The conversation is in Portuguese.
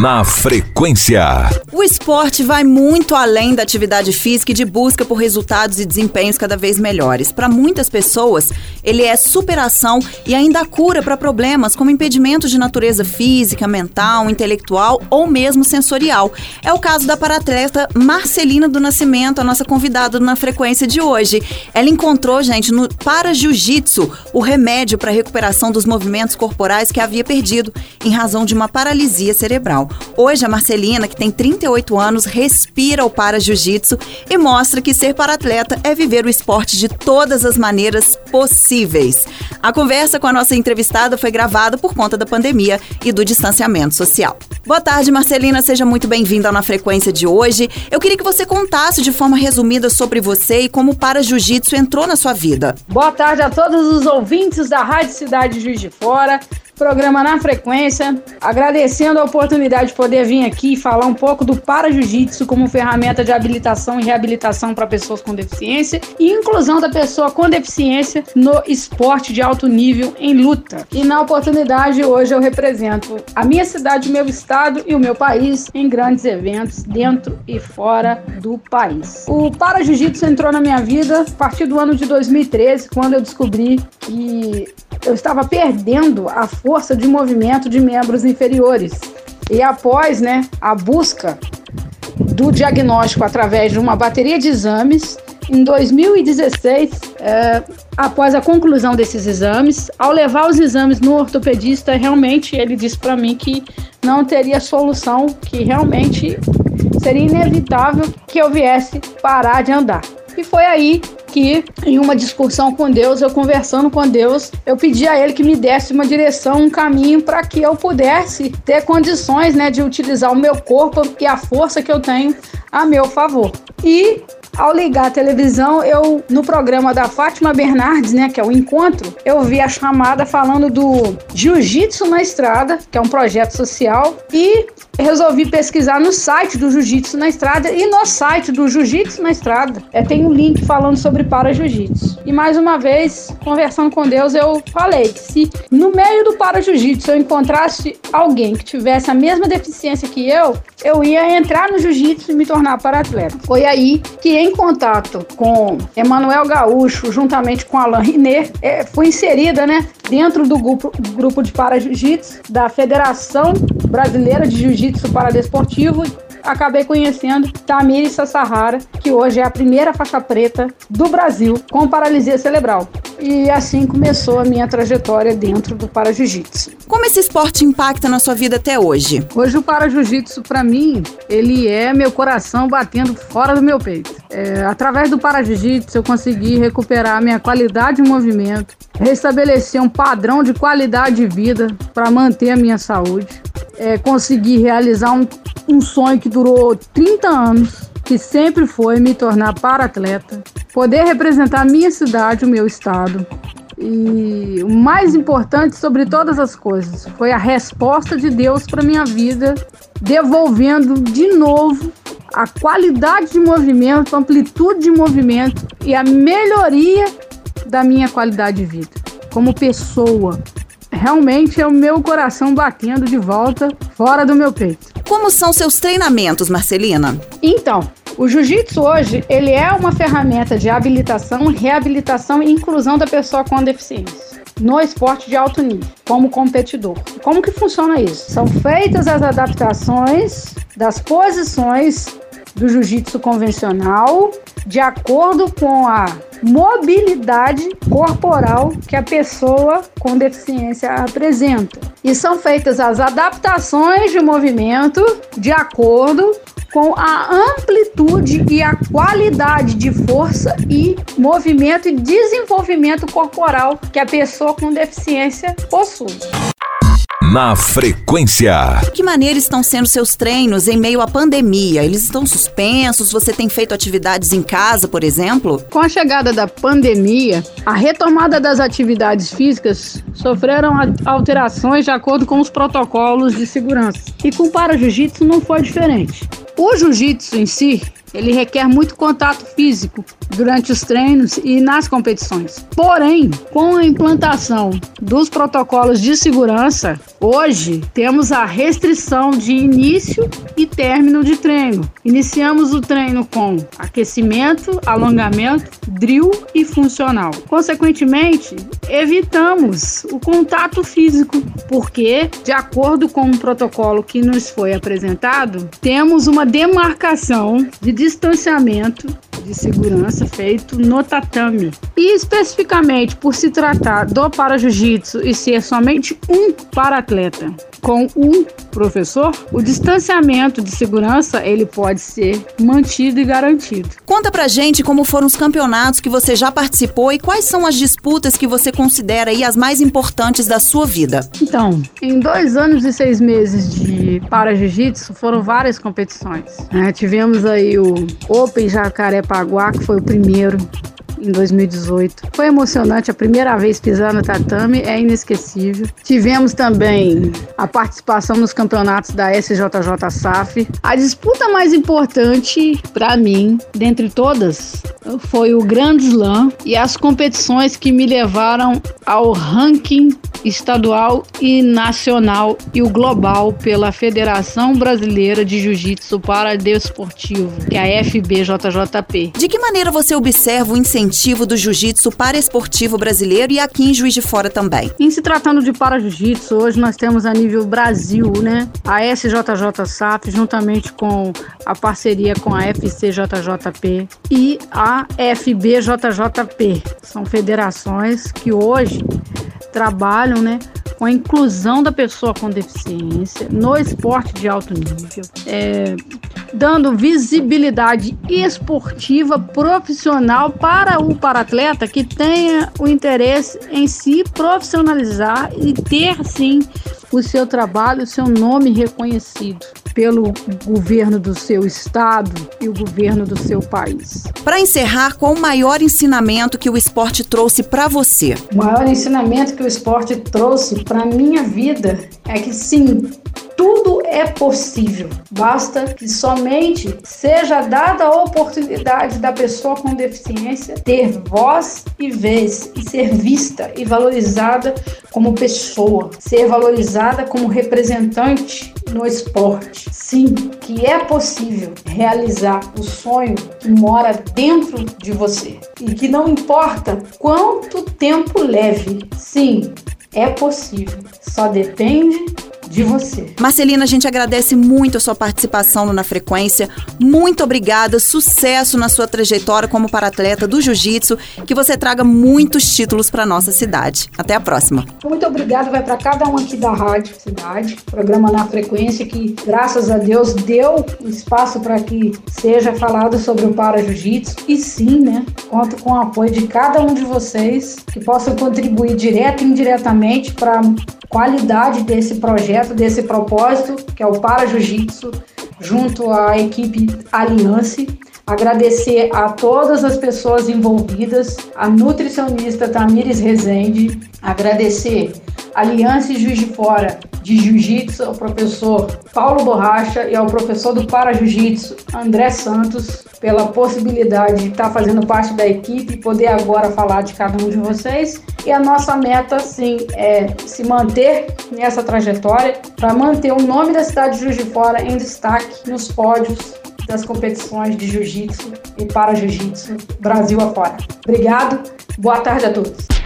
Na frequência. O esporte vai muito além da atividade física e de busca por resultados e desempenhos cada vez melhores. Para muitas pessoas, ele é superação e ainda cura para problemas como impedimentos de natureza física, mental, intelectual ou mesmo sensorial. É o caso da paratleta Marcelina do Nascimento, a nossa convidada na frequência de hoje. Ela encontrou, gente, no para jiu-jitsu, o remédio para a recuperação dos movimentos corporais que havia perdido em razão de uma paralisia cerebral. Hoje, a Marcelina, que tem 38 anos, respira o para-jiu-jitsu e mostra que ser para-atleta é viver o esporte de todas as maneiras possíveis. A conversa com a nossa entrevistada foi gravada por conta da pandemia e do distanciamento social. Boa tarde, Marcelina, seja muito bem-vinda na frequência de hoje. Eu queria que você contasse de forma resumida sobre você e como o para-jiu-jitsu entrou na sua vida. Boa tarde a todos os ouvintes da Rádio Cidade Juiz de Fora programa na frequência, agradecendo a oportunidade de poder vir aqui falar um pouco do para-jiu-jitsu como ferramenta de habilitação e reabilitação para pessoas com deficiência e inclusão da pessoa com deficiência no esporte de alto nível em luta. E na oportunidade hoje eu represento a minha cidade, meu estado e o meu país em grandes eventos dentro e fora do país. O para-jiu-jitsu entrou na minha vida a partir do ano de 2013, quando eu descobri que eu estava perdendo a força de movimento de membros inferiores. E após né, a busca do diagnóstico através de uma bateria de exames, em 2016, é, após a conclusão desses exames, ao levar os exames no ortopedista, realmente ele disse para mim que não teria solução, que realmente seria inevitável que eu viesse parar de andar. E foi aí que, em uma discussão com Deus, eu conversando com Deus, eu pedi a Ele que me desse uma direção, um caminho para que eu pudesse ter condições né, de utilizar o meu corpo e a força que eu tenho a meu favor. E ao ligar a televisão, eu no programa da Fátima Bernardes, né, que é o Encontro, eu vi a chamada falando do Jiu-Jitsu na Estrada, que é um projeto social, e resolvi pesquisar no site do Jiu-Jitsu na Estrada e no site do Jiu-Jitsu na Estrada é, tem um link falando sobre para Jiu-Jitsu. E mais uma vez, conversando com Deus, eu falei que se no meio do para Jiu-Jitsu eu encontrasse alguém que tivesse a mesma deficiência que eu, eu ia entrar no Jiu-Jitsu e me tornar para-atleta. Foi aí que, em contato com Emanuel Gaúcho, juntamente com Alain Riné, é, fui inserida né, dentro do grupo, grupo de para Jiu-Jitsu da Federação Brasileira de Jiu-Jitsu jiu-jitsu paradesportivo, acabei conhecendo Tamiri Sassahara, que hoje é a primeira faixa preta do Brasil com paralisia cerebral. E assim começou a minha trajetória dentro do para-jiu-jitsu. Como esse esporte impacta na sua vida até hoje? Hoje o para-jiu-jitsu, para mim, ele é meu coração batendo fora do meu peito. É, através do para-jiu-jitsu, eu consegui recuperar minha qualidade de movimento, restabelecer um padrão de qualidade de vida para manter a minha saúde é, conseguir realizar um, um sonho que durou 30 anos, que sempre foi me tornar para-atleta, poder representar a minha cidade, o meu estado. E o mais importante sobre todas as coisas foi a resposta de Deus para minha vida, devolvendo de novo a qualidade de movimento, a amplitude de movimento e a melhoria da minha qualidade de vida como pessoa, realmente é o meu coração batendo de volta fora do meu peito. Como são seus treinamentos, Marcelina? Então, o jiu-jitsu hoje, ele é uma ferramenta de habilitação, reabilitação e inclusão da pessoa com deficiência no esporte de alto nível, como competidor. Como que funciona isso? São feitas as adaptações das posições do jiu-jitsu convencional de acordo com a mobilidade corporal que a pessoa com deficiência apresenta. E são feitas as adaptações de movimento de acordo com a amplitude e a qualidade de força e movimento e desenvolvimento corporal que a pessoa com deficiência possui na frequência. Que maneira estão sendo seus treinos em meio à pandemia? Eles estão suspensos? Você tem feito atividades em casa, por exemplo? Com a chegada da pandemia, a retomada das atividades físicas sofreram alterações de acordo com os protocolos de segurança. E com o para jiu-jitsu não foi diferente. O jiu-jitsu em si, ele requer muito contato físico durante os treinos e nas competições. Porém, com a implantação dos protocolos de segurança, hoje temos a restrição de início e término de treino. Iniciamos o treino com aquecimento, alongamento, drill e funcional. Consequentemente, evitamos o contato físico, porque, de acordo com o protocolo que nos foi apresentado, temos uma demarcação de distanciamento de segurança feito no tatame. E especificamente por se tratar do para jiu-jitsu e ser somente um para atleta com um professor, o distanciamento de segurança ele pode ser mantido e garantido. Conta pra gente como foram os campeonatos que você já participou e quais são as disputas que você considera aí as mais importantes da sua vida. Então, em dois anos e seis meses de para jiu-jitsu foram várias competições. Né? Tivemos aí o Open Jacarepaguá, que foi o primeiro em 2018. Foi emocionante, a primeira vez pisar no tatame é inesquecível. Tivemos também a participação nos campeonatos da SJJ SAF. A disputa mais importante para mim, dentre todas, foi o Grand Slam e as competições que me levaram ao ranking estadual e nacional e o global pela Federação Brasileira de Jiu-Jitsu para Desportivo, que é a FBJJP. De que maneira você observa o incentivo do jiu-jitsu para esportivo brasileiro e aqui em Juiz de Fora também? Em se tratando de para jiu-jitsu, hoje nós temos a nível Brasil, né, a SJJ SAF juntamente com a parceria com a FCJJP e a FBJJP. São federações que hoje trabalham né, com a inclusão da pessoa com deficiência no esporte de alto nível, é, dando visibilidade esportiva profissional para o paratleta que tenha o interesse em se profissionalizar e ter sim o seu trabalho, o seu nome reconhecido pelo governo do seu estado e o governo do seu país. Para encerrar, qual o maior ensinamento que o esporte trouxe para você? O maior ensinamento que o esporte trouxe para minha vida é que sim, tudo é possível. Basta que somente seja dada a oportunidade da pessoa com deficiência ter voz e vez e ser vista e valorizada como pessoa, ser valorizada como representante no esporte. Sim, que é possível realizar o sonho que mora dentro de você e que não importa quanto tempo leve. Sim, é possível. Só depende de você. Marcelina, a gente agradece muito a sua participação no Na Frequência. Muito obrigada, sucesso na sua trajetória como paratleta do Jiu-Jitsu, que você traga muitos títulos para nossa cidade. Até a próxima. Muito obrigado, vai para cada um aqui da Rádio Cidade, programa Na Frequência que, graças a Deus, deu espaço para que seja falado sobre o para Jiu-Jitsu. E sim, né, conto com o apoio de cada um de vocês que possam contribuir direto e indiretamente para qualidade desse projeto, desse propósito, que é o Para Jiu-Jitsu, junto à equipe Aliance. Agradecer a todas as pessoas envolvidas, a nutricionista Tamires Rezende, agradecer Aliança Juiz de Fora de Jiu-Jitsu, ao professor Paulo Borracha e ao professor do Para Jiu-Jitsu, André Santos, pela possibilidade de estar fazendo parte da equipe e poder agora falar de cada um de vocês. E a nossa meta, sim, é se manter nessa trajetória para manter o nome da cidade de Juiz de Fora em destaque nos pódios das competições de jiu-jitsu e para jiu-jitsu Brasil afora. Obrigado, boa tarde a todos.